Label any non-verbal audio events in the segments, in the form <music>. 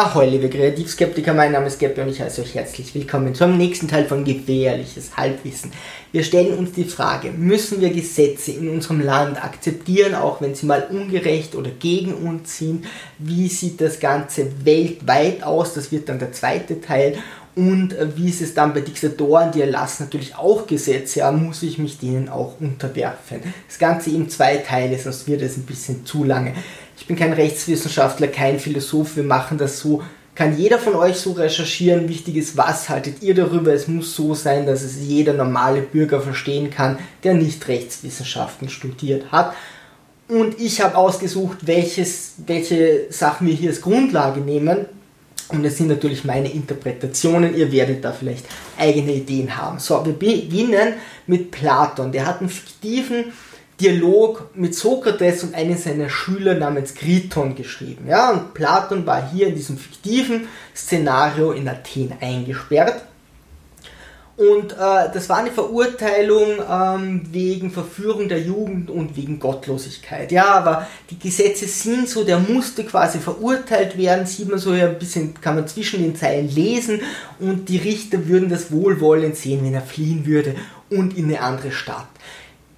Ahoi, liebe Kreativskeptiker, mein Name ist Gabby und ich heiße euch herzlich willkommen zum nächsten Teil von Gefährliches Halbwissen. Wir stellen uns die Frage, müssen wir Gesetze in unserem Land akzeptieren, auch wenn sie mal ungerecht oder gegen uns sind? Wie sieht das Ganze weltweit aus? Das wird dann der zweite Teil. Und äh, wie ist es dann bei Diktatoren, die erlassen natürlich auch Gesetze, ja, muss ich mich denen auch unterwerfen. Das Ganze in zwei Teile, sonst wird es ein bisschen zu lange. Ich bin kein Rechtswissenschaftler, kein Philosoph, wir machen das so. Kann jeder von euch so recherchieren? Wichtig ist, was haltet ihr darüber? Es muss so sein, dass es jeder normale Bürger verstehen kann, der nicht Rechtswissenschaften studiert hat. Und ich habe ausgesucht, welches, welche Sachen wir hier als Grundlage nehmen. Und das sind natürlich meine Interpretationen. Ihr werdet da vielleicht eigene Ideen haben. So, wir beginnen mit Platon. Der hat einen fiktiven Dialog mit Sokrates und einem seiner Schüler namens Kriton geschrieben. Ja, und Platon war hier in diesem fiktiven Szenario in Athen eingesperrt. Und äh, das war eine Verurteilung ähm, wegen Verführung der Jugend und wegen Gottlosigkeit. Ja, aber die Gesetze sind so, der musste quasi verurteilt werden, sieht man so ja ein bisschen, kann man zwischen den Zeilen lesen und die Richter würden das wohlwollend sehen, wenn er fliehen würde und in eine andere Stadt.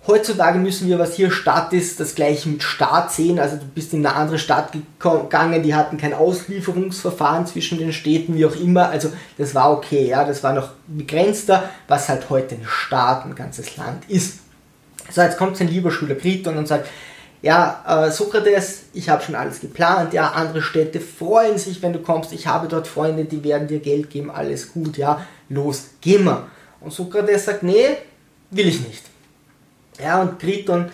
Heutzutage müssen wir, was hier Stadt ist, das gleiche mit Staat sehen. Also du bist in eine andere Stadt gegangen, die hatten kein Auslieferungsverfahren zwischen den Städten, wie auch immer. Also das war okay, ja, das war noch begrenzter, was halt heute ein Staat, ein ganzes Land ist. So, jetzt kommt sein lieber Schüler Kriton und sagt, ja, äh, Sokrates, ich habe schon alles geplant, ja, andere Städte freuen sich, wenn du kommst, ich habe dort Freunde, die werden dir Geld geben, alles gut, ja, los, geh mal. Und Sokrates sagt, nee, will ich nicht. Ja, und Kriton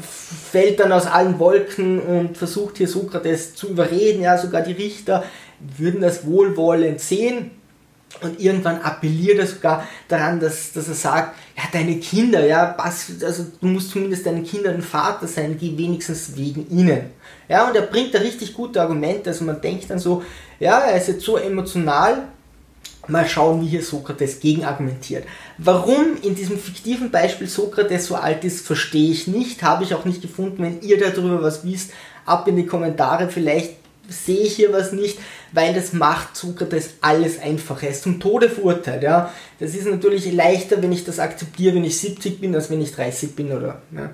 fällt dann aus allen Wolken und versucht hier Sokrates zu überreden. Ja, sogar die Richter würden das wohlwollend sehen. Und irgendwann appelliert er sogar daran, dass, dass er sagt, ja, deine Kinder, ja, was, also du musst zumindest deinen Kindern ein Vater sein, geh wenigstens wegen ihnen. Ja, und er bringt da richtig gute Argumente, also man denkt dann so, ja, er ist jetzt so emotional, Mal schauen, wie hier Sokrates gegenargumentiert. Warum in diesem fiktiven Beispiel Sokrates so alt ist, verstehe ich nicht, habe ich auch nicht gefunden. Wenn ihr darüber was wisst, ab in die Kommentare. Vielleicht sehe ich hier was nicht, weil das macht Sokrates alles einfacher. Er ist zum Tode verurteilt. Ja? Das ist natürlich leichter, wenn ich das akzeptiere, wenn ich 70 bin, als wenn ich 30 bin. oder. Ja?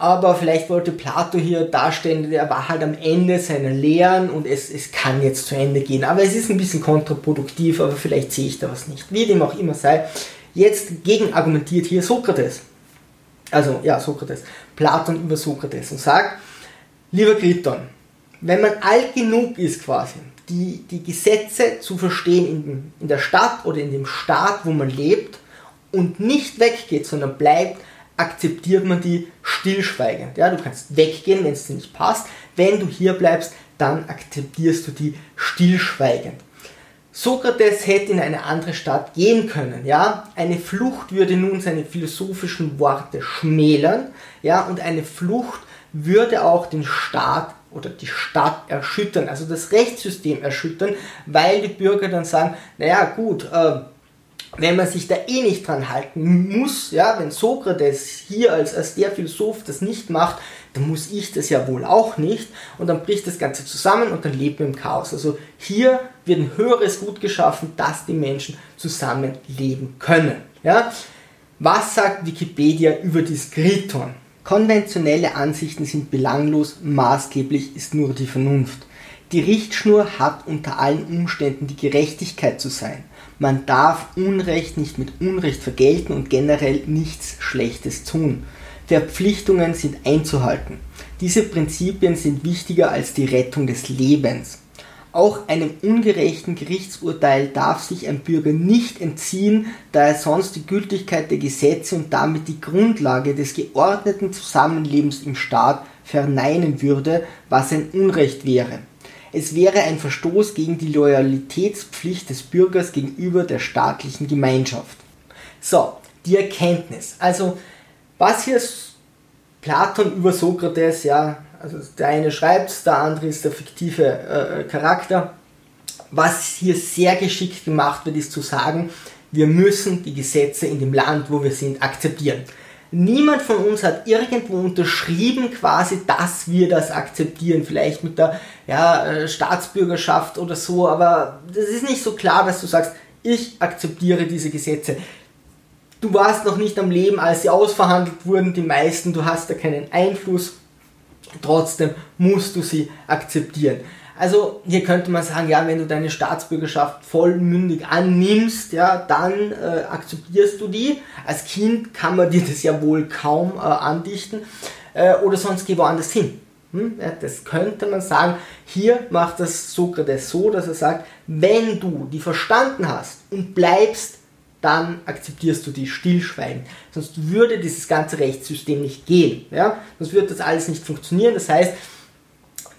Aber vielleicht wollte Plato hier darstellen, er war halt am Ende seiner Lehren und es, es kann jetzt zu Ende gehen. Aber es ist ein bisschen kontraproduktiv, aber vielleicht sehe ich da was nicht. Wie dem auch immer sei, jetzt gegen argumentiert hier Sokrates. Also ja, Sokrates. Platon über Sokrates und sagt, lieber Kriton, wenn man alt genug ist quasi, die, die Gesetze zu verstehen in, in der Stadt oder in dem Staat, wo man lebt und nicht weggeht, sondern bleibt, akzeptiert man die stillschweigend. Ja, du kannst weggehen, wenn es dir nicht passt. Wenn du hier bleibst, dann akzeptierst du die stillschweigend. Sokrates hätte in eine andere Stadt gehen können, ja. Eine Flucht würde nun seine philosophischen Worte schmälern, ja, und eine Flucht würde auch den Staat oder die Stadt erschüttern, also das Rechtssystem erschüttern, weil die Bürger dann sagen, naja gut, äh, wenn man sich da eh nicht dran halten muss, ja, wenn Sokrates hier als, als der Philosoph das nicht macht, dann muss ich das ja wohl auch nicht und dann bricht das Ganze zusammen und dann leben wir im Chaos. Also hier wird ein höheres Gut geschaffen, dass die Menschen zusammenleben können. Ja? Was sagt Wikipedia über die Skriton? Konventionelle Ansichten sind belanglos, maßgeblich ist nur die Vernunft. Die Richtschnur hat unter allen Umständen die Gerechtigkeit zu sein. Man darf Unrecht nicht mit Unrecht vergelten und generell nichts Schlechtes tun. Verpflichtungen sind einzuhalten. Diese Prinzipien sind wichtiger als die Rettung des Lebens. Auch einem ungerechten Gerichtsurteil darf sich ein Bürger nicht entziehen, da er sonst die Gültigkeit der Gesetze und damit die Grundlage des geordneten Zusammenlebens im Staat verneinen würde, was ein Unrecht wäre. Es wäre ein Verstoß gegen die Loyalitätspflicht des Bürgers gegenüber der staatlichen Gemeinschaft. So, die Erkenntnis. Also, was hier Platon über Sokrates, ja, also der eine schreibt, der andere ist der fiktive äh, Charakter. Was hier sehr geschickt gemacht wird, ist zu sagen, wir müssen die Gesetze in dem Land, wo wir sind, akzeptieren. Niemand von uns hat irgendwo unterschrieben quasi, dass wir das akzeptieren. Vielleicht mit der ja, äh, Staatsbürgerschaft oder so, aber das ist nicht so klar, dass du sagst, ich akzeptiere diese Gesetze. Du warst noch nicht am Leben, als sie ausverhandelt wurden, die meisten, du hast da keinen Einfluss. Trotzdem musst du sie akzeptieren. Also hier könnte man sagen, ja, wenn du deine Staatsbürgerschaft vollmündig annimmst, ja, dann äh, akzeptierst du die. Als Kind kann man dir das ja wohl kaum äh, andichten äh, oder sonst geh woanders hin. Hm? Ja, das könnte man sagen. Hier macht das Sokrates so, dass er sagt, wenn du die verstanden hast und bleibst, dann akzeptierst du die Stillschweigen. Sonst würde dieses ganze Rechtssystem nicht gehen. Ja? Sonst würde das alles nicht funktionieren. Das heißt,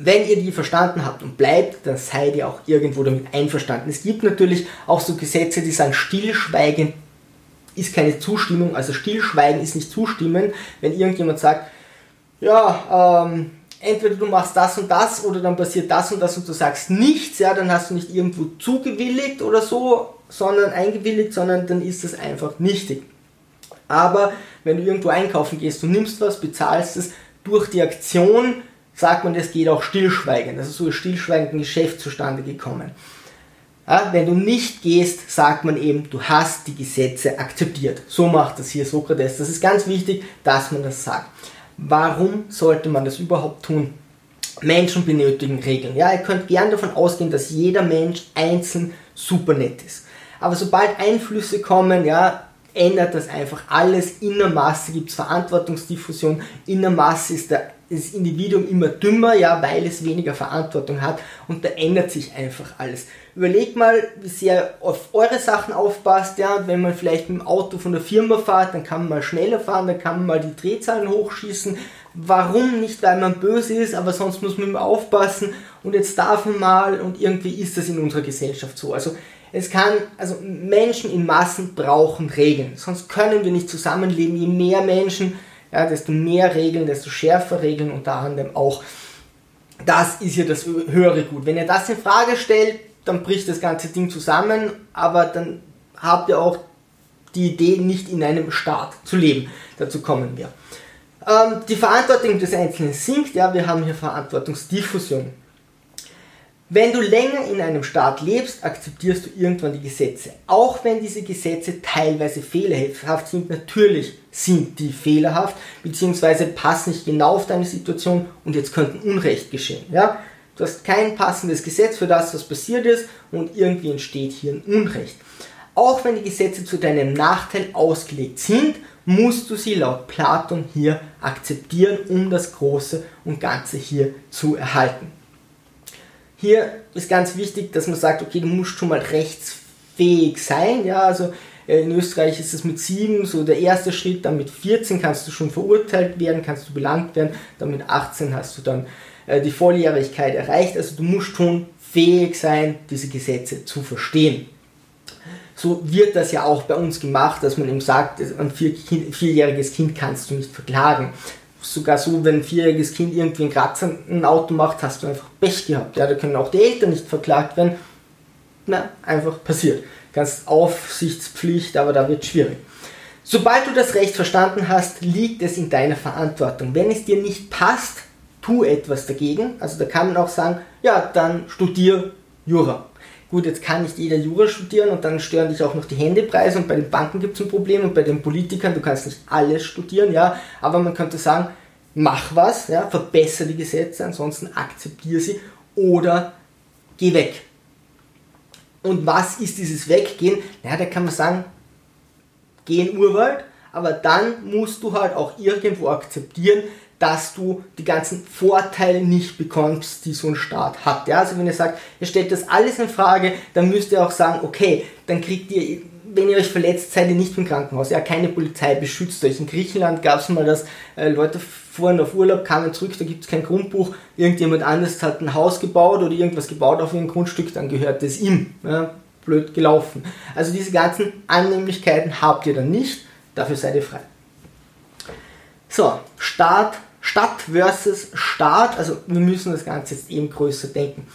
wenn ihr die verstanden habt und bleibt, dann seid ihr auch irgendwo damit einverstanden. Es gibt natürlich auch so Gesetze, die sagen, Stillschweigen ist keine Zustimmung, also Stillschweigen ist nicht zustimmen, wenn irgendjemand sagt, ja, ähm, entweder du machst das und das oder dann passiert das und das und du sagst nichts, ja, dann hast du nicht irgendwo zugewilligt oder so, sondern eingewilligt, sondern dann ist das einfach nichtig. Aber wenn du irgendwo einkaufen gehst, du nimmst was, bezahlst es, durch die Aktion sagt man, das geht auch stillschweigend. Also so ist stillschweigend ein Geschäft zustande gekommen. Ja, wenn du nicht gehst, sagt man eben, du hast die Gesetze akzeptiert. So macht das hier Sokrates. Das ist ganz wichtig, dass man das sagt. Warum sollte man das überhaupt tun? Menschen benötigen Regeln. Ja, ihr könnt gern davon ausgehen, dass jeder Mensch einzeln super nett ist. Aber sobald Einflüsse kommen, ja, ändert das einfach alles. In der Masse gibt es Verantwortungsdiffusion. In der Masse ist der das Individuum immer dümmer, ja, weil es weniger Verantwortung hat und da ändert sich einfach alles. Überlegt mal, wie sehr auf eure Sachen aufpasst, ja, und wenn man vielleicht mit dem Auto von der Firma fährt, dann kann man mal schneller fahren, dann kann man mal die Drehzahlen hochschießen. Warum nicht, weil man böse ist, aber sonst muss man immer aufpassen und jetzt darf man mal und irgendwie ist das in unserer Gesellschaft so. Also es kann, also Menschen in Massen brauchen Regeln, sonst können wir nicht zusammenleben. Je mehr Menschen ja, desto mehr Regeln, desto schärfer Regeln, unter anderem auch. Das ist ja das höhere Gut. Wenn ihr das in Frage stellt, dann bricht das ganze Ding zusammen, aber dann habt ihr auch die Idee, nicht in einem Staat zu leben. Dazu kommen wir. Ähm, die Verantwortung des Einzelnen sinkt, ja, wir haben hier Verantwortungsdiffusion. Wenn du länger in einem Staat lebst, akzeptierst du irgendwann die Gesetze. Auch wenn diese Gesetze teilweise fehlerhaft sind, natürlich sind die fehlerhaft, beziehungsweise passen nicht genau auf deine Situation und jetzt könnte Unrecht geschehen. Ja? Du hast kein passendes Gesetz für das, was passiert ist und irgendwie entsteht hier ein Unrecht. Auch wenn die Gesetze zu deinem Nachteil ausgelegt sind, musst du sie laut Platon hier akzeptieren, um das Große und Ganze hier zu erhalten. Hier ist ganz wichtig, dass man sagt, okay, du musst schon mal rechtsfähig sein. Ja, also äh, in Österreich ist es mit 7 so der erste Schritt, dann mit 14 kannst du schon verurteilt werden, kannst du belangt werden, dann mit 18 hast du dann äh, die Volljährigkeit erreicht. Also du musst schon fähig sein, diese Gesetze zu verstehen. So wird das ja auch bei uns gemacht, dass man eben sagt, ein vierjähriges Kind kannst du nicht verklagen sogar so, wenn ein vierjähriges Kind irgendwie einen Kratzer ein Auto macht, hast du einfach Pech gehabt. Ja, da können auch die Eltern nicht verklagt werden. Na, einfach passiert. Ganz Aufsichtspflicht, aber da wird schwierig. Sobald du das Recht verstanden hast, liegt es in deiner Verantwortung. Wenn es dir nicht passt, tu etwas dagegen. Also da kann man auch sagen, ja, dann studier Jura gut, jetzt kann nicht jeder Jura studieren und dann stören dich auch noch die Händepreise und bei den Banken gibt es ein Problem und bei den Politikern, du kannst nicht alles studieren, ja, aber man könnte sagen, mach was, ja, verbessere die Gesetze, ansonsten akzeptiere sie oder geh weg. Und was ist dieses Weggehen? Ja, da kann man sagen, geh in Urwald, aber dann musst du halt auch irgendwo akzeptieren, dass du die ganzen Vorteile nicht bekommst, die so ein Staat hat. Ja, also wenn ihr sagt, ihr stellt das alles in Frage, dann müsst ihr auch sagen, okay, dann kriegt ihr, wenn ihr euch verletzt, seid ihr nicht im Krankenhaus. Ja, keine Polizei beschützt euch. In Griechenland gab es mal, dass äh, Leute fuhren auf Urlaub, kamen zurück, da gibt es kein Grundbuch, irgendjemand anderes hat ein Haus gebaut oder irgendwas gebaut auf ihrem Grundstück, dann gehört es ihm. Ja, blöd gelaufen. Also diese ganzen Annehmlichkeiten habt ihr dann nicht, dafür seid ihr frei. So, Staat Stadt versus Staat, also wir müssen das Ganze jetzt eben größer denken.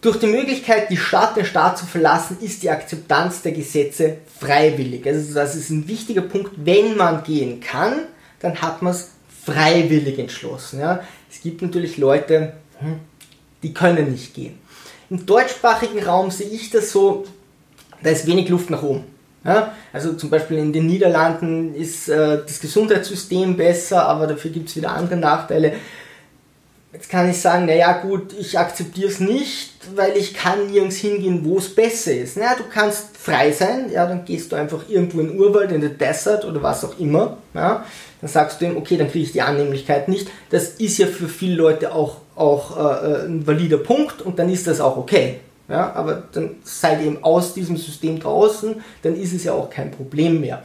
Durch die Möglichkeit, die Stadt, den Staat zu verlassen, ist die Akzeptanz der Gesetze freiwillig. Also das ist ein wichtiger Punkt, wenn man gehen kann, dann hat man es freiwillig entschlossen. Ja. Es gibt natürlich Leute, hm, die können nicht gehen. Im deutschsprachigen Raum sehe ich das so, da ist wenig Luft nach oben. Ja, also zum Beispiel in den Niederlanden ist äh, das Gesundheitssystem besser, aber dafür gibt es wieder andere Nachteile. Jetzt kann ich sagen, naja gut, ich akzeptiere es nicht, weil ich kann nirgends hingehen, wo es besser ist. Naja, du kannst frei sein, ja, dann gehst du einfach irgendwo in den Urwald, in den Desert oder was auch immer. Ja, dann sagst du ihm, okay, dann kriege ich die Annehmlichkeit nicht. Das ist ja für viele Leute auch, auch äh, ein valider Punkt und dann ist das auch okay. Ja, aber dann seid ihr eben aus diesem System draußen, dann ist es ja auch kein Problem mehr.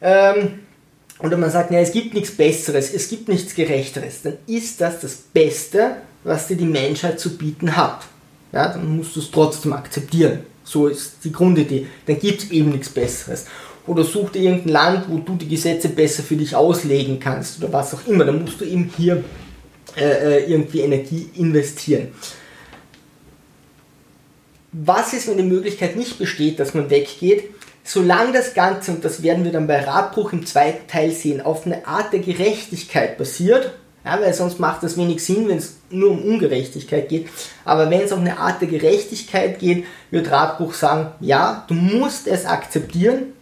Ähm, oder man sagt, ja, es gibt nichts Besseres, es gibt nichts Gerechteres, dann ist das das Beste, was dir die Menschheit zu bieten hat. Ja, dann musst du es trotzdem akzeptieren. So ist die Grundidee. Dann gibt es eben nichts Besseres. Oder such dir irgendein Land, wo du die Gesetze besser für dich auslegen kannst oder was auch immer. Dann musst du eben hier äh, äh irgendwie Energie investieren. Was ist, wenn die Möglichkeit nicht besteht, dass man weggeht? Solange das Ganze, und das werden wir dann bei Radbruch im zweiten Teil sehen, auf eine Art der Gerechtigkeit basiert, ja, weil sonst macht das wenig Sinn, wenn es nur um Ungerechtigkeit geht. Aber wenn es auf eine Art der Gerechtigkeit geht, wird Radbruch sagen, ja, du musst es akzeptieren,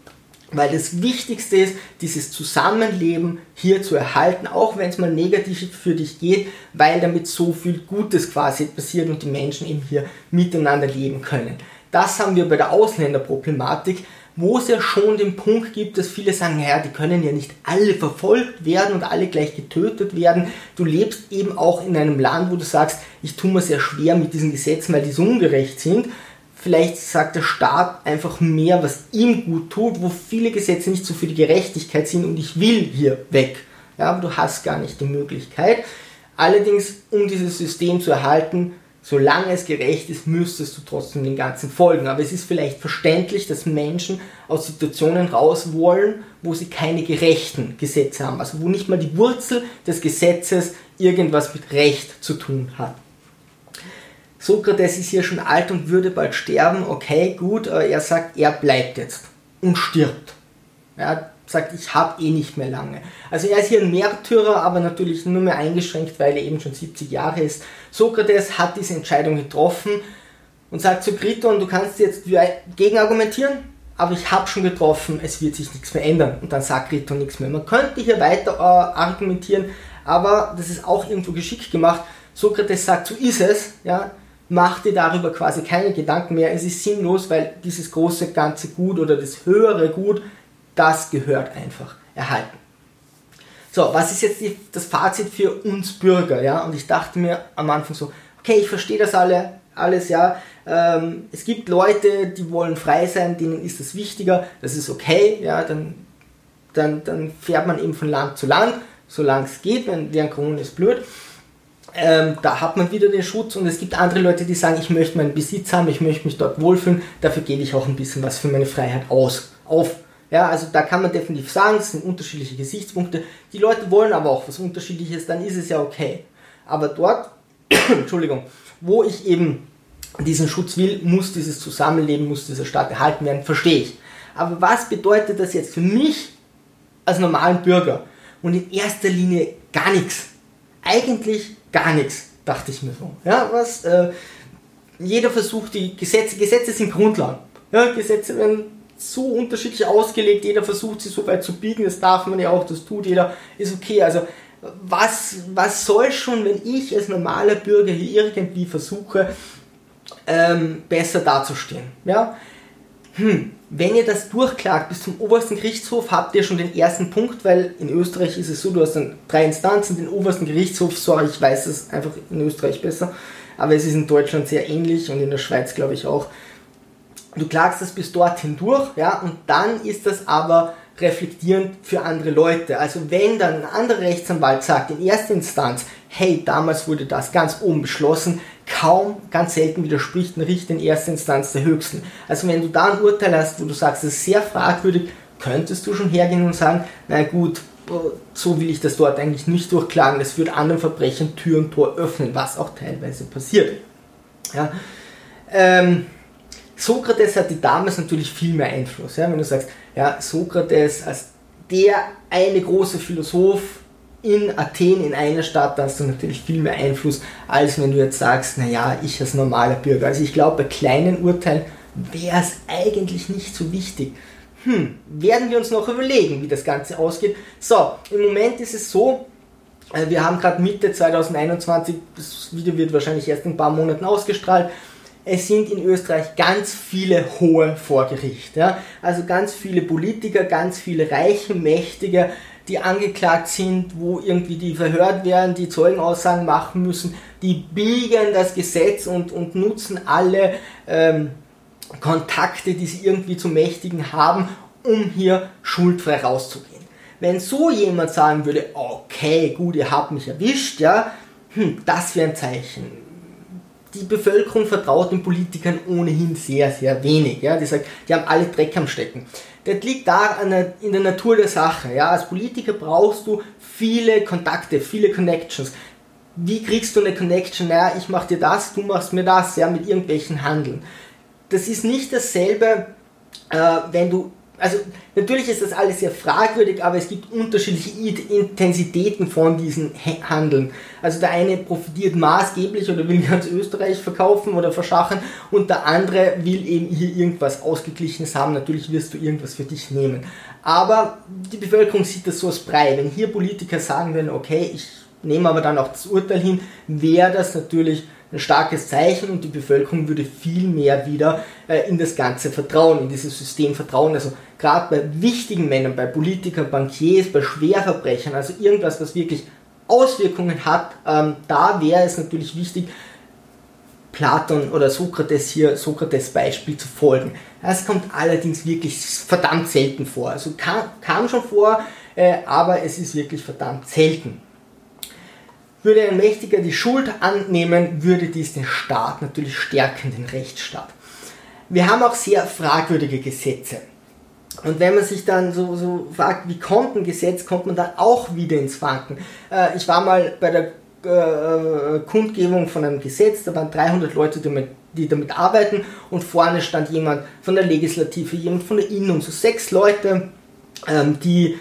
weil das Wichtigste ist, dieses Zusammenleben hier zu erhalten, auch wenn es mal negativ für dich geht, weil damit so viel Gutes quasi passiert und die Menschen eben hier miteinander leben können. Das haben wir bei der Ausländerproblematik, wo es ja schon den Punkt gibt, dass viele sagen, naja, die können ja nicht alle verfolgt werden und alle gleich getötet werden. Du lebst eben auch in einem Land, wo du sagst, ich tue mir sehr schwer mit diesen Gesetzen, weil die so ungerecht sind Vielleicht sagt der Staat einfach mehr, was ihm gut tut, wo viele Gesetze nicht so für die Gerechtigkeit sind und ich will hier weg. Ja, aber du hast gar nicht die Möglichkeit. Allerdings, um dieses System zu erhalten, solange es gerecht ist, müsstest du trotzdem den Ganzen folgen. Aber es ist vielleicht verständlich, dass Menschen aus Situationen raus wollen, wo sie keine gerechten Gesetze haben. Also wo nicht mal die Wurzel des Gesetzes irgendwas mit Recht zu tun hat. Sokrates ist hier schon alt und würde bald sterben, okay, gut, er sagt, er bleibt jetzt und stirbt. Er sagt, ich habe eh nicht mehr lange. Also er ist hier ein Märtyrer, aber natürlich nur mehr eingeschränkt, weil er eben schon 70 Jahre ist. Sokrates hat diese Entscheidung getroffen und sagt zu Kriton, du kannst jetzt gegen argumentieren, aber ich habe schon getroffen, es wird sich nichts mehr ändern. Und dann sagt Kriton nichts mehr. Man könnte hier weiter äh, argumentieren, aber das ist auch irgendwo geschickt gemacht. Sokrates sagt, so ist es, ja, mach dir darüber quasi keine Gedanken mehr. Es ist sinnlos, weil dieses große ganze Gut oder das höhere Gut, das gehört einfach erhalten. So, was ist jetzt die, das Fazit für uns Bürger? Ja? Und ich dachte mir am Anfang so, okay, ich verstehe das alle, alles, ja. Ähm, es gibt Leute, die wollen frei sein, denen ist das wichtiger, das ist okay, ja, dann, dann, dann fährt man eben von Land zu Land, solange es geht, wenn während Corona ist blöd. Ähm, da hat man wieder den Schutz und es gibt andere Leute, die sagen, ich möchte meinen Besitz haben, ich möchte mich dort wohlfühlen, dafür gebe ich auch ein bisschen was für meine Freiheit aus, auf. Ja, also da kann man definitiv sagen, es sind unterschiedliche Gesichtspunkte. Die Leute wollen aber auch was Unterschiedliches, dann ist es ja okay. Aber dort, <coughs> Entschuldigung, wo ich eben diesen Schutz will, muss dieses Zusammenleben, muss dieser Staat erhalten werden, verstehe ich. Aber was bedeutet das jetzt für mich als normalen Bürger? Und in erster Linie gar nichts. Eigentlich gar nichts, dachte ich mir so. Ja, was, äh, jeder versucht die Gesetze, Gesetze sind Grundlagen. Ja, Gesetze werden so unterschiedlich ausgelegt, jeder versucht sie so weit zu biegen, das darf man ja auch, das tut jeder, ist okay. Also was, was soll schon, wenn ich als normaler Bürger hier irgendwie versuche, ähm, besser dazustehen? Ja? Hm, wenn ihr das durchklagt bis zum obersten Gerichtshof, habt ihr schon den ersten Punkt, weil in Österreich ist es so, du hast dann drei Instanzen, den obersten Gerichtshof, sorry, ich weiß es einfach in Österreich besser, aber es ist in Deutschland sehr ähnlich und in der Schweiz glaube ich auch. Du klagst das bis dorthin durch, ja, und dann ist das aber reflektierend für andere Leute. Also wenn dann ein anderer Rechtsanwalt sagt in erster Instanz, hey, damals wurde das ganz oben beschlossen, kaum, ganz selten widerspricht ein Richter in erster Instanz der höchsten. Also wenn du da ein Urteil hast, wo du sagst, das ist sehr fragwürdig, könntest du schon hergehen und sagen, na gut, so will ich das dort eigentlich nicht durchklagen, das wird anderen Verbrechern Tür und Tor öffnen, was auch teilweise passiert. Ja. Ähm, Sokrates hatte damals natürlich viel mehr Einfluss. Ja? Wenn du sagst, ja, Sokrates als der eine große Philosoph in Athen, in einer Stadt, hast du natürlich viel mehr Einfluss, als wenn du jetzt sagst, naja, ich als normaler Bürger. Also ich glaube, bei kleinen Urteilen wäre es eigentlich nicht so wichtig. Hm, werden wir uns noch überlegen, wie das Ganze ausgeht. So, im Moment ist es so, äh, wir haben gerade Mitte 2021, das Video wird wahrscheinlich erst in ein paar Monaten ausgestrahlt. Es sind in Österreich ganz viele Hohe vor Gericht. Ja? Also ganz viele Politiker, ganz viele reiche, mächtige, die angeklagt sind, wo irgendwie die verhört werden, die Zeugenaussagen machen müssen, die biegen das Gesetz und, und nutzen alle ähm, Kontakte, die sie irgendwie zu Mächtigen haben, um hier schuldfrei rauszugehen. Wenn so jemand sagen würde, okay, gut, ihr habt mich erwischt, ja, hm, das wäre ein Zeichen. Die Bevölkerung vertraut den Politikern ohnehin sehr, sehr wenig. Ja. Die sagt, die haben alle Dreck am Stecken. Das liegt da in der Natur der Sache. Ja. Als Politiker brauchst du viele Kontakte, viele Connections. Wie kriegst du eine Connection? Naja, ich mach dir das, du machst mir das, ja, mit irgendwelchen Handeln. Das ist nicht dasselbe, äh, wenn du also natürlich ist das alles sehr fragwürdig, aber es gibt unterschiedliche Intensitäten von diesen Handeln. Also der eine profitiert maßgeblich oder will ganz Österreich verkaufen oder verschachen und der andere will eben hier irgendwas Ausgeglichenes haben. Natürlich wirst du irgendwas für dich nehmen. Aber die Bevölkerung sieht das so als Brei. Wenn hier Politiker sagen würden, okay, ich nehme aber dann auch das Urteil hin, wäre das natürlich ein starkes Zeichen und die Bevölkerung würde viel mehr wieder äh, in das Ganze vertrauen, in dieses System vertrauen. Also gerade bei wichtigen Männern, bei Politikern, Bankiers, bei Schwerverbrechern, also irgendwas, was wirklich Auswirkungen hat, ähm, da wäre es natürlich wichtig, Platon oder Sokrates hier, Sokrates Beispiel zu folgen. Das kommt allerdings wirklich verdammt selten vor. Also kam, kam schon vor, äh, aber es ist wirklich verdammt selten. Würde ein Mächtiger die Schuld annehmen, würde dies den Staat natürlich stärken, den Rechtsstaat. Wir haben auch sehr fragwürdige Gesetze. Und wenn man sich dann so, so fragt, wie kommt ein Gesetz, kommt man dann auch wieder ins Wanken. Äh, ich war mal bei der äh, Kundgebung von einem Gesetz, da waren 300 Leute, die damit, die damit arbeiten und vorne stand jemand von der Legislative, jemand von der Innung, so sechs Leute, ähm, die,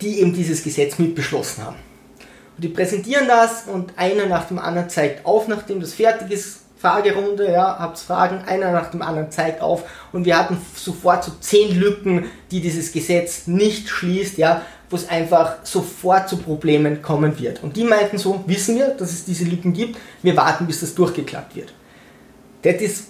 die eben dieses Gesetz mitbeschlossen haben. Und die präsentieren das und einer nach dem anderen zeigt auf, nachdem das fertig ist. Fragerunde, ja, habt Fragen, einer nach dem anderen zeigt auf und wir hatten sofort so zehn Lücken, die dieses Gesetz nicht schließt, ja, wo es einfach sofort zu Problemen kommen wird. Und die meinten so, wissen wir, dass es diese Lücken gibt, wir warten, bis das durchgeklappt wird. Das ist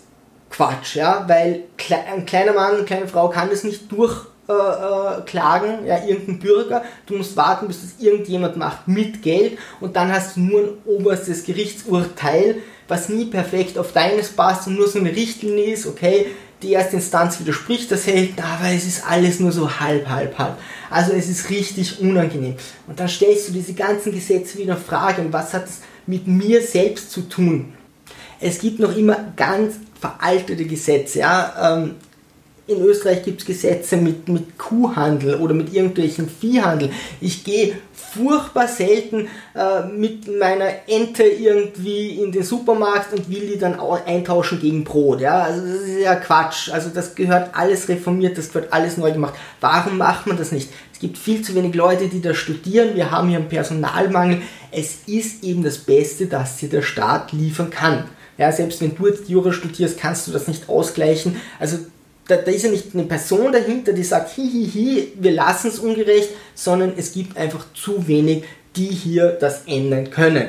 Quatsch, ja, weil ein kleiner Mann, eine kleine Frau kann das nicht durch äh, äh, klagen, ja, irgendein Bürger, du musst warten, bis das irgendjemand macht mit Geld und dann hast du nur ein oberstes Gerichtsurteil, was nie perfekt auf deines passt und nur so eine Richtlinie ist, okay, die erste Instanz widerspricht das hält, aber es ist alles nur so halb, halb, halb. Also es ist richtig unangenehm. Und dann stellst du diese ganzen Gesetze wieder in Frage, und was hat es mit mir selbst zu tun? Es gibt noch immer ganz veraltete Gesetze, ja, ähm, in Österreich gibt es Gesetze mit, mit Kuhhandel oder mit irgendwelchen Viehhandel. Ich gehe furchtbar selten äh, mit meiner Ente irgendwie in den Supermarkt und will die dann eintauschen gegen Brot. Ja? Also das ist ja Quatsch. Also das gehört alles reformiert, das gehört alles neu gemacht. Warum macht man das nicht? Es gibt viel zu wenig Leute, die da studieren. Wir haben hier einen Personalmangel. Es ist eben das Beste, das dir der Staat liefern kann. Ja, selbst wenn du jetzt Jura studierst, kannst du das nicht ausgleichen. Also da, da ist ja nicht eine Person dahinter, die sagt, hihihi, hi, hi, wir lassen es ungerecht, sondern es gibt einfach zu wenig, die hier das ändern können.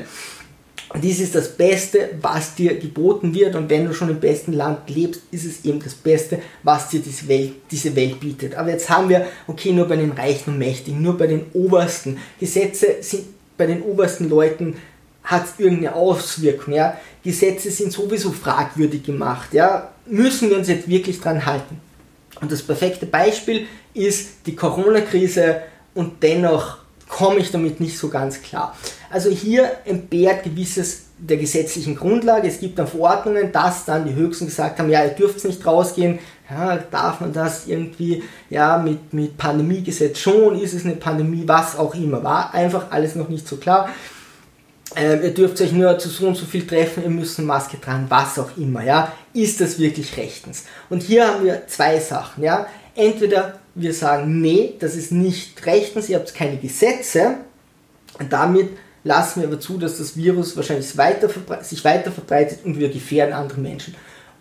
Dies ist das Beste, was dir geboten wird. Und wenn du schon im besten Land lebst, ist es eben das Beste, was dir diese Welt, diese Welt bietet. Aber jetzt haben wir, okay, nur bei den Reichen und Mächtigen, nur bei den Obersten. Gesetze sind bei den obersten Leuten hat es irgendeine Auswirkung. Ja? Gesetze sind sowieso fragwürdig gemacht. Ja? Müssen wir uns jetzt wirklich dran halten? Und das perfekte Beispiel ist die Corona-Krise und dennoch komme ich damit nicht so ganz klar. Also hier entbehrt gewisses der gesetzlichen Grundlage. Es gibt dann Verordnungen, dass dann die Höchsten gesagt haben, ja, ihr dürft nicht rausgehen. Ja, darf man das irgendwie, ja, mit, mit Pandemiegesetz schon, ist es eine Pandemie, was auch immer. War einfach alles noch nicht so klar äh, ihr dürft euch nur zu so und so viel treffen, ihr müsst eine Maske tragen, was auch immer, ja, ist das wirklich rechtens? Und hier haben wir zwei Sachen, ja, entweder wir sagen, nee, das ist nicht rechtens, ihr habt keine Gesetze. Und damit lassen wir aber zu, dass das Virus wahrscheinlich weiter sich weiter verbreitet und wir gefährden andere Menschen.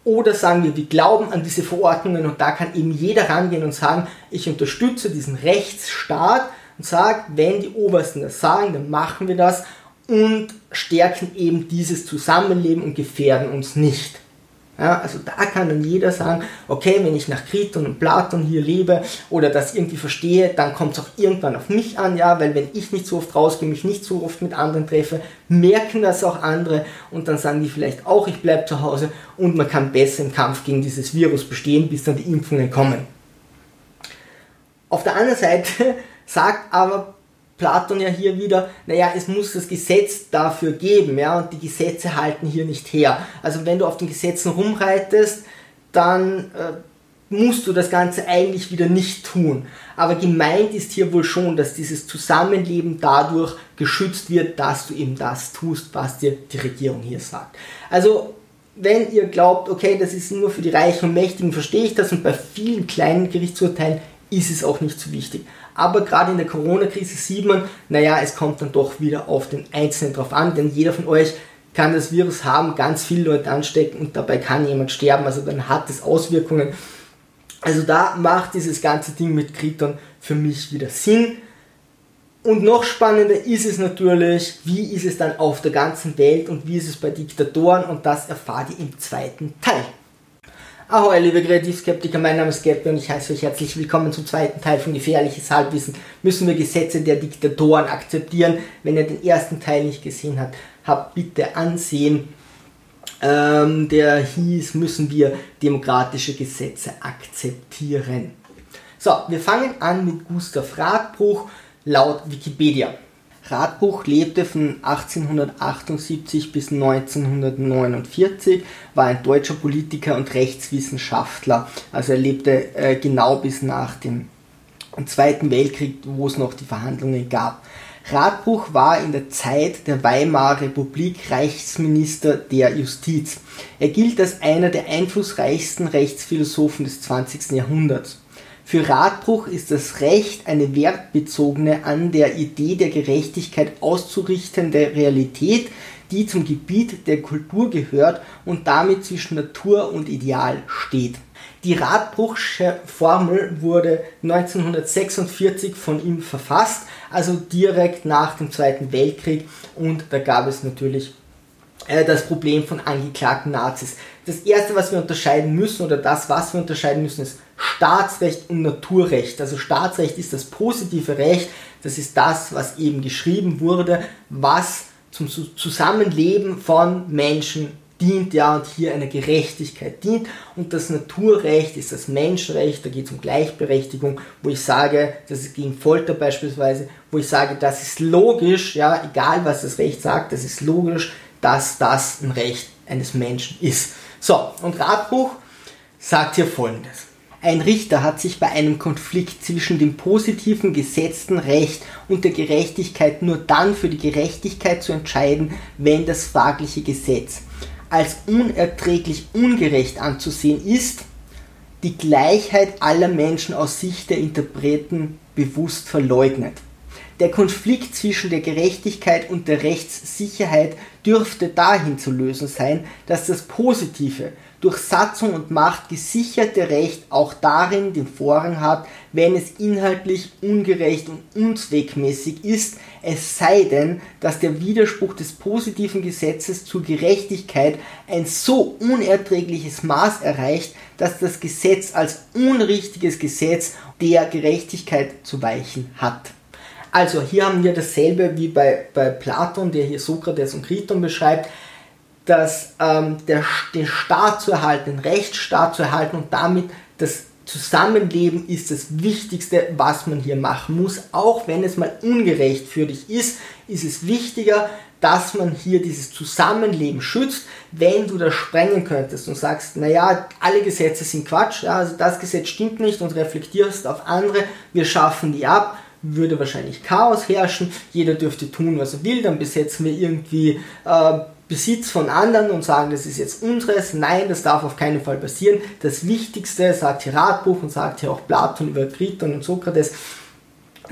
Oder sagen wir, wir glauben an diese Verordnungen und da kann eben jeder rangehen und sagen, ich unterstütze diesen Rechtsstaat und sage, wenn die Obersten das sagen, dann machen wir das und stärken eben dieses Zusammenleben und gefährden uns nicht. Ja, also da kann dann jeder sagen, okay, wenn ich nach Kriton und Platon hier lebe oder das irgendwie verstehe, dann kommt es auch irgendwann auf mich an, ja, weil wenn ich nicht so oft rausgehe, mich nicht so oft mit anderen treffe, merken das auch andere und dann sagen die vielleicht auch, ich bleibe zu Hause und man kann besser im Kampf gegen dieses Virus bestehen, bis dann die Impfungen kommen. Auf der anderen Seite <laughs> sagt aber Platon ja hier wieder, naja, es muss das Gesetz dafür geben, ja, und die Gesetze halten hier nicht her. Also wenn du auf den Gesetzen rumreitest, dann äh, musst du das Ganze eigentlich wieder nicht tun. Aber gemeint ist hier wohl schon, dass dieses Zusammenleben dadurch geschützt wird, dass du eben das tust, was dir die Regierung hier sagt. Also wenn ihr glaubt, okay, das ist nur für die Reichen und Mächtigen, verstehe ich das und bei vielen kleinen Gerichtsurteilen ist es auch nicht so wichtig. Aber gerade in der Corona-Krise sieht man, naja, es kommt dann doch wieder auf den Einzelnen drauf an, denn jeder von euch kann das Virus haben, ganz viele Leute anstecken und dabei kann jemand sterben, also dann hat es Auswirkungen. Also da macht dieses ganze Ding mit Kriton für mich wieder Sinn. Und noch spannender ist es natürlich, wie ist es dann auf der ganzen Welt und wie ist es bei Diktatoren und das erfahrt ihr im zweiten Teil. Ahoi, liebe Kreativskeptiker, mein Name ist Gabriel und ich heiße euch herzlich willkommen zum zweiten Teil von Gefährliches Halbwissen. Müssen wir Gesetze der Diktatoren akzeptieren? Wenn ihr den ersten Teil nicht gesehen habt, habt bitte ansehen. Ähm, der hieß, müssen wir demokratische Gesetze akzeptieren. So, wir fangen an mit Gustav Radbruch laut Wikipedia. Radbuch lebte von 1878 bis 1949, war ein deutscher Politiker und Rechtswissenschaftler. Also er lebte äh, genau bis nach dem Zweiten Weltkrieg, wo es noch die Verhandlungen gab. Radbuch war in der Zeit der Weimarer Republik Reichsminister der Justiz. Er gilt als einer der einflussreichsten Rechtsphilosophen des 20. Jahrhunderts. Für Radbruch ist das Recht eine wertbezogene, an der Idee der Gerechtigkeit auszurichtende Realität, die zum Gebiet der Kultur gehört und damit zwischen Natur und Ideal steht. Die Radbruchsche Formel wurde 1946 von ihm verfasst, also direkt nach dem Zweiten Weltkrieg und da gab es natürlich äh, das Problem von angeklagten Nazis. Das erste, was wir unterscheiden müssen oder das, was wir unterscheiden müssen, ist Staatsrecht und Naturrecht. Also Staatsrecht ist das positive Recht, das ist das, was eben geschrieben wurde, was zum Zusammenleben von Menschen dient, ja, und hier einer Gerechtigkeit dient. Und das Naturrecht ist das Menschenrecht, da geht es um Gleichberechtigung, wo ich sage, das ist gegen Folter beispielsweise, wo ich sage, das ist logisch, ja, egal was das Recht sagt, das ist logisch, dass das ein Recht eines Menschen ist. So, und Radbuch sagt hier folgendes. Ein Richter hat sich bei einem Konflikt zwischen dem positiven gesetzten Recht und der Gerechtigkeit nur dann für die Gerechtigkeit zu entscheiden, wenn das fragliche Gesetz als unerträglich ungerecht anzusehen ist, die Gleichheit aller Menschen aus Sicht der Interpreten bewusst verleugnet. Der Konflikt zwischen der Gerechtigkeit und der Rechtssicherheit dürfte dahin zu lösen sein, dass das Positive, durch Satzung und Macht gesicherte Recht auch darin den Vorrang hat, wenn es inhaltlich ungerecht und unzweckmäßig ist, es sei denn, dass der Widerspruch des positiven Gesetzes zur Gerechtigkeit ein so unerträgliches Maß erreicht, dass das Gesetz als unrichtiges Gesetz der Gerechtigkeit zu weichen hat. Also hier haben wir dasselbe wie bei, bei Platon, der hier Sokrates und Kriton beschreibt dass ähm, der, den Staat zu erhalten, den Rechtsstaat zu erhalten und damit das Zusammenleben ist das Wichtigste, was man hier machen muss. Auch wenn es mal ungerecht für dich ist, ist es wichtiger, dass man hier dieses Zusammenleben schützt. Wenn du das sprengen könntest und sagst, naja, alle Gesetze sind Quatsch, ja, also das Gesetz stimmt nicht und reflektierst auf andere, wir schaffen die ab, würde wahrscheinlich Chaos herrschen, jeder dürfte tun, was er will, dann besetzen wir irgendwie äh, Besitz von anderen und sagen, das ist jetzt unseres. Nein, das darf auf keinen Fall passieren. Das Wichtigste, sagt hier Radbuch und sagt hier auch Platon über Kriton und Sokrates,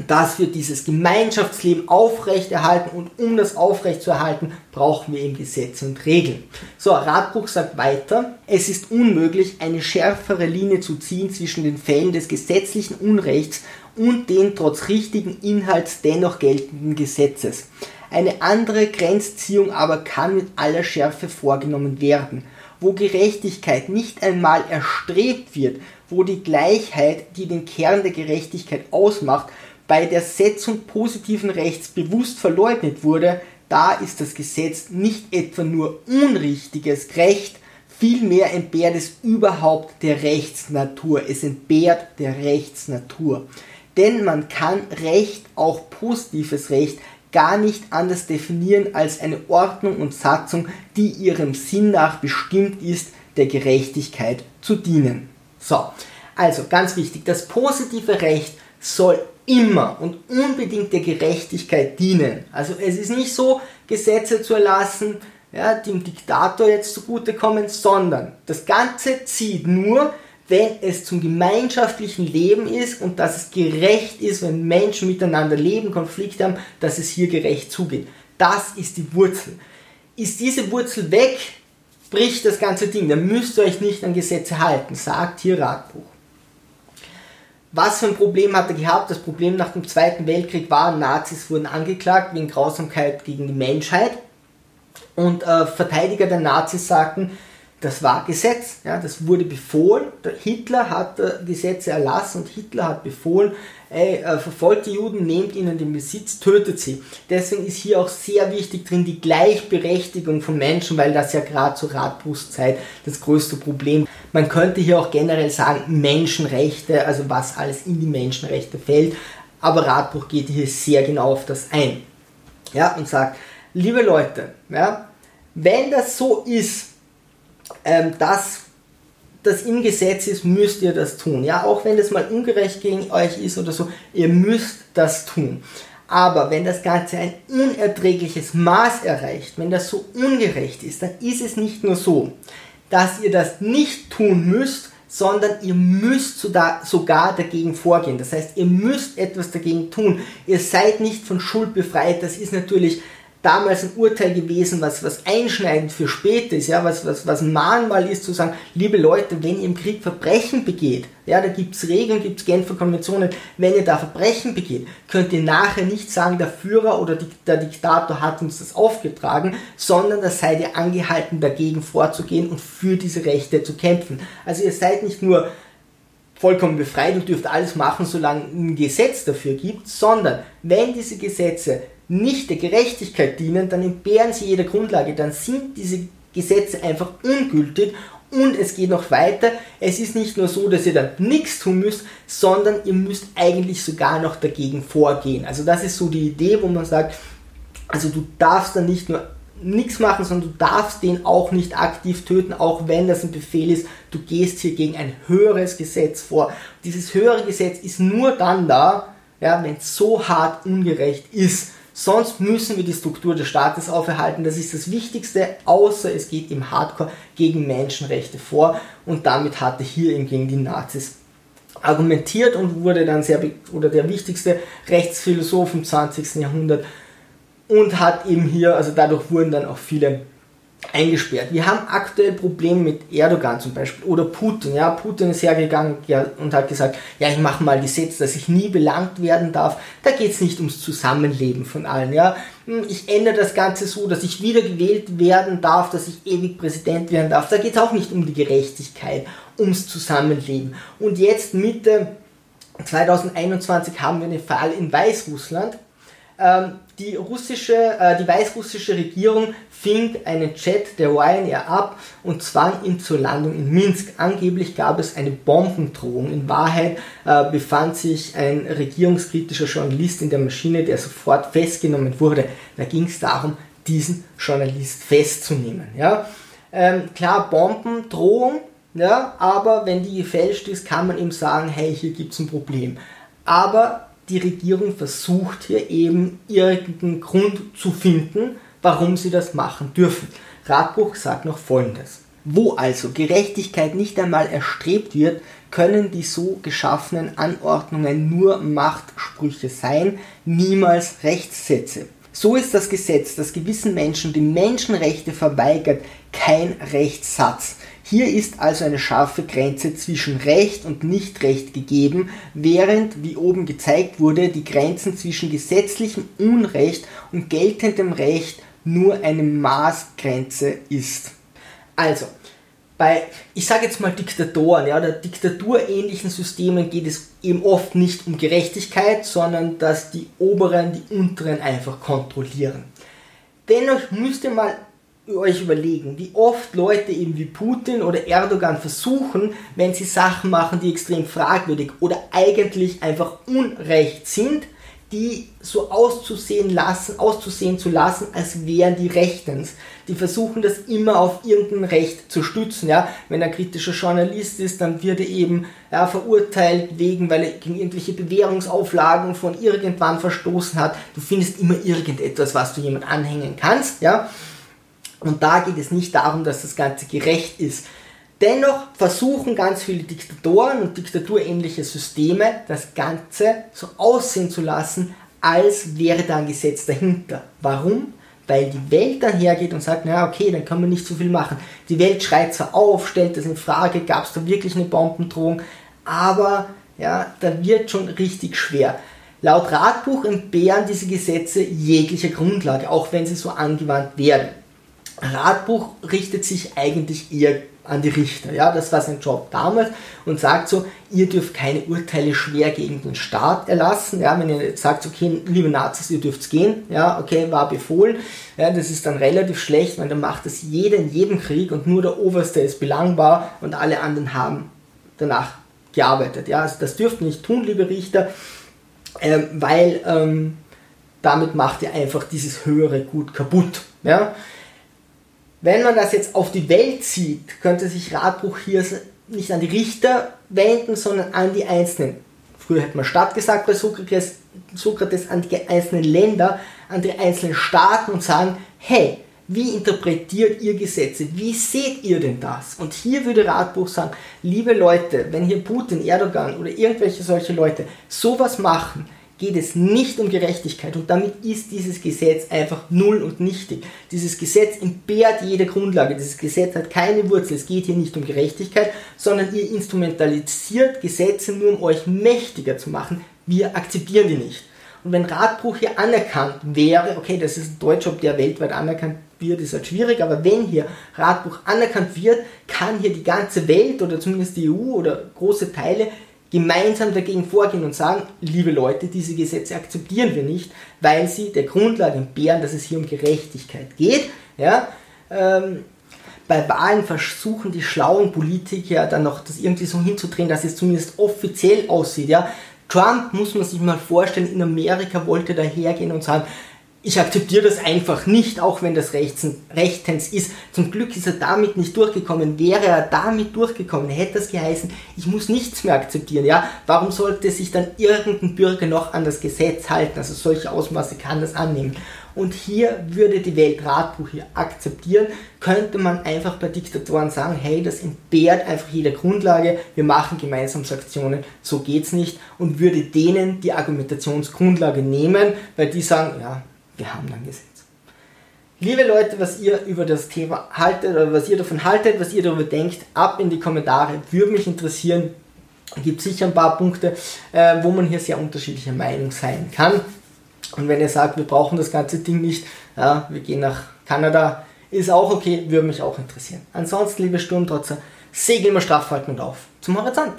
dass wir dieses Gemeinschaftsleben aufrechterhalten und um das aufrechtzuerhalten, brauchen wir eben Gesetze und Regeln. So, Radbruch sagt weiter, es ist unmöglich, eine schärfere Linie zu ziehen zwischen den Fällen des gesetzlichen Unrechts und den trotz richtigen Inhalts dennoch geltenden Gesetzes. Eine andere Grenzziehung aber kann mit aller Schärfe vorgenommen werden. Wo Gerechtigkeit nicht einmal erstrebt wird, wo die Gleichheit, die den Kern der Gerechtigkeit ausmacht, bei der Setzung positiven Rechts bewusst verleugnet wurde, da ist das Gesetz nicht etwa nur unrichtiges Recht, vielmehr entbehrt es überhaupt der Rechtsnatur. Es entbehrt der Rechtsnatur. Denn man kann Recht, auch positives Recht, gar nicht anders definieren als eine Ordnung und Satzung, die ihrem Sinn nach bestimmt ist, der Gerechtigkeit zu dienen. So, also ganz wichtig, das positive Recht soll immer und unbedingt der Gerechtigkeit dienen. Also es ist nicht so, Gesetze zu erlassen, ja, dem Diktator jetzt zugutekommen, sondern das Ganze zieht nur, wenn es zum gemeinschaftlichen Leben ist und dass es gerecht ist, wenn Menschen miteinander leben, Konflikte haben, dass es hier gerecht zugeht. Das ist die Wurzel. Ist diese Wurzel weg, bricht das ganze Ding. Dann müsst ihr euch nicht an Gesetze halten, sagt hier Ratbuch. Was für ein Problem hat er gehabt? Das Problem nach dem Zweiten Weltkrieg war, Nazis wurden angeklagt wegen Grausamkeit gegen die Menschheit. Und äh, Verteidiger der Nazis sagten, das war Gesetz, ja, das wurde befohlen. Hitler hat äh, Gesetze erlassen und Hitler hat befohlen, ey, äh, verfolgt die Juden, nehmt ihnen den Besitz, tötet sie. Deswegen ist hier auch sehr wichtig drin die Gleichberechtigung von Menschen, weil das ja gerade zur Radbrustzeit das größte Problem. Man könnte hier auch generell sagen Menschenrechte, also was alles in die Menschenrechte fällt. Aber Radbruch geht hier sehr genau auf das ein. Ja, und sagt, liebe Leute, ja, wenn das so ist, ähm, dass das im Gesetz ist, müsst ihr das tun. Ja, auch wenn das mal ungerecht gegen euch ist oder so, ihr müsst das tun. Aber wenn das Ganze ein unerträgliches Maß erreicht, wenn das so ungerecht ist, dann ist es nicht nur so, dass ihr das nicht tun müsst, sondern ihr müsst sogar dagegen vorgehen. Das heißt, ihr müsst etwas dagegen tun. Ihr seid nicht von Schuld befreit. Das ist natürlich damals ein Urteil gewesen, was, was einschneidend für später ist, ja, was, was, was ein Mahnmal ist, zu sagen, liebe Leute, wenn ihr im Krieg Verbrechen begeht, ja, da gibt's Regeln, gibt's Genfer Konventionen, wenn ihr da Verbrechen begeht, könnt ihr nachher nicht sagen, der Führer oder die, der Diktator hat uns das aufgetragen, sondern da seid ihr angehalten, dagegen vorzugehen und für diese Rechte zu kämpfen. Also ihr seid nicht nur vollkommen befreit und dürft alles machen, solange ein Gesetz dafür gibt, sondern wenn diese Gesetze nicht der Gerechtigkeit dienen, dann entbehren sie jeder Grundlage, dann sind diese Gesetze einfach ungültig und es geht noch weiter. Es ist nicht nur so, dass ihr dann nichts tun müsst, sondern ihr müsst eigentlich sogar noch dagegen vorgehen. Also das ist so die Idee, wo man sagt, also du darfst dann nicht nur nichts machen, sondern du darfst den auch nicht aktiv töten, auch wenn das ein Befehl ist. Du gehst hier gegen ein höheres Gesetz vor. Dieses höhere Gesetz ist nur dann da, ja, wenn es so hart ungerecht ist. Sonst müssen wir die Struktur des Staates auferhalten. Das ist das Wichtigste, außer es geht im Hardcore gegen Menschenrechte vor. Und damit hatte hier eben gegen die Nazis argumentiert und wurde dann sehr, oder der wichtigste Rechtsphilosoph im 20. Jahrhundert und hat eben hier, also dadurch wurden dann auch viele eingesperrt. Wir haben aktuell Probleme mit Erdogan zum Beispiel oder Putin. Ja, Putin ist hergegangen und hat gesagt, ja, ich mache mal Gesetz, dass ich nie belangt werden darf. Da geht es nicht ums Zusammenleben von allen. Ja, hm, ich ändere das Ganze so, dass ich wieder gewählt werden darf, dass ich ewig Präsident werden darf. Da geht es auch nicht um die Gerechtigkeit, ums Zusammenleben. Und jetzt Mitte 2021 haben wir einen Fall in Weißrussland. Ähm, die russische, äh, die weißrussische Regierung fing einen Jet der Ryanair ab und zwang ihn zur Landung in Minsk. Angeblich gab es eine Bombendrohung. In Wahrheit äh, befand sich ein regierungskritischer Journalist in der Maschine, der sofort festgenommen wurde. Da ging es darum, diesen Journalist festzunehmen. Ja? Ähm, klar, Bombendrohung, ja, aber wenn die gefälscht ist, kann man ihm sagen, hey, hier gibt es ein Problem. Aber die Regierung versucht hier eben irgendeinen Grund zu finden, warum sie das machen dürfen. Radbruch sagt noch folgendes. Wo also Gerechtigkeit nicht einmal erstrebt wird, können die so geschaffenen Anordnungen nur Machtsprüche sein, niemals Rechtssätze. So ist das Gesetz, das gewissen Menschen die Menschenrechte verweigert, kein Rechtssatz. Hier ist also eine scharfe Grenze zwischen Recht und Nichtrecht gegeben, während, wie oben gezeigt wurde, die Grenzen zwischen gesetzlichem Unrecht und geltendem Recht nur eine Maßgrenze ist. Also, bei, ich sage jetzt mal Diktatoren, ja, oder diktaturähnlichen Systemen geht es eben oft nicht um Gerechtigkeit, sondern dass die Oberen die Unteren einfach kontrollieren. Dennoch müsst ihr mal euch überlegen, wie oft Leute eben wie Putin oder Erdogan versuchen, wenn sie Sachen machen, die extrem fragwürdig oder eigentlich einfach unrecht sind, die so auszusehen lassen, auszusehen zu lassen, als wären die Rechtens. Die versuchen das immer auf irgendein Recht zu stützen. Ja? Wenn er kritischer Journalist ist, dann wird er eben ja, verurteilt wegen, weil er gegen irgendwelche Bewährungsauflagen von irgendwann verstoßen hat. Du findest immer irgendetwas, was du jemand anhängen kannst. Ja? Und da geht es nicht darum, dass das Ganze gerecht ist. Dennoch versuchen ganz viele Diktatoren und diktaturähnliche Systeme, das Ganze so aussehen zu lassen, als wäre da ein Gesetz dahinter. Warum? Weil die Welt dann hergeht und sagt, naja, okay, dann kann man nicht so viel machen. Die Welt schreit zwar auf, stellt das in Frage, gab es da wirklich eine Bombendrohung, aber ja, da wird schon richtig schwer. Laut Radbuch entbehren diese Gesetze jeglicher Grundlage, auch wenn sie so angewandt werden. Radbuch richtet sich eigentlich eher an die Richter. Ja, das war sein Job damals und sagt so, ihr dürft keine Urteile schwer gegen den Staat erlassen. Ja, wenn ihr sagt, okay, liebe Nazis, ihr dürft gehen, ja, okay, war befohlen. Ja, das ist dann relativ schlecht, weil dann macht das jeder in jedem Krieg und nur der Oberste ist belangbar und alle anderen haben danach gearbeitet. Ja, also das dürft ihr nicht tun, liebe Richter, ähm, weil ähm, damit macht ihr einfach dieses höhere Gut kaputt. Ja, wenn man das jetzt auf die Welt zieht, könnte sich Radbruch hier nicht an die Richter wenden, sondern an die Einzelnen. Früher hätte man Stadt gesagt bei Sokrates, Sokrates an die einzelnen Länder, an die einzelnen Staaten und sagen, hey, wie interpretiert ihr Gesetze? Wie seht ihr denn das? Und hier würde Radbuch sagen, liebe Leute, wenn hier Putin, Erdogan oder irgendwelche solche Leute sowas machen, geht es nicht um Gerechtigkeit und damit ist dieses Gesetz einfach null und nichtig. Dieses Gesetz entbehrt jede Grundlage, dieses Gesetz hat keine Wurzel, es geht hier nicht um Gerechtigkeit, sondern ihr instrumentalisiert Gesetze nur um euch mächtiger zu machen, wir akzeptieren die nicht. Und wenn Radbruch hier anerkannt wäre, okay, das ist ein Deutscher, ob der weltweit anerkannt wird, ist halt schwierig, aber wenn hier Radbruch anerkannt wird, kann hier die ganze Welt oder zumindest die EU oder große Teile gemeinsam dagegen vorgehen und sagen, liebe Leute, diese Gesetze akzeptieren wir nicht, weil sie der Grundlage entbehren, dass es hier um Gerechtigkeit geht. Ja? Ähm, bei Wahlen versuchen die schlauen Politiker dann noch das irgendwie so hinzudrehen, dass es zumindest offiziell aussieht. Ja? Trump muss man sich mal vorstellen, in Amerika wollte dahergehen und sagen, ich akzeptiere das einfach nicht, auch wenn das rechtens ist. Zum Glück ist er damit nicht durchgekommen. Wäre er damit durchgekommen, hätte das geheißen, ich muss nichts mehr akzeptieren. Ja, warum sollte sich dann irgendein Bürger noch an das Gesetz halten? Also solche Ausmaße kann das annehmen. Und hier würde die Welt Radbuch hier akzeptieren, könnte man einfach bei Diktatoren sagen, hey, das entbehrt einfach jeder Grundlage, wir machen Gemeinsamsaktionen, so geht's nicht und würde denen die Argumentationsgrundlage nehmen, weil die sagen, ja, wir haben dann Gesetz. Liebe Leute, was ihr über das Thema haltet oder was ihr davon haltet, was ihr darüber denkt, ab in die Kommentare. Würde mich interessieren. Gibt sicher ein paar Punkte, äh, wo man hier sehr unterschiedlicher Meinung sein kann. Und wenn ihr sagt, wir brauchen das ganze Ding nicht, ja, wir gehen nach Kanada, ist auch okay, würde mich auch interessieren. Ansonsten, liebe Sturmtrotzer, segeln wir straff halten und auf zum Horizont.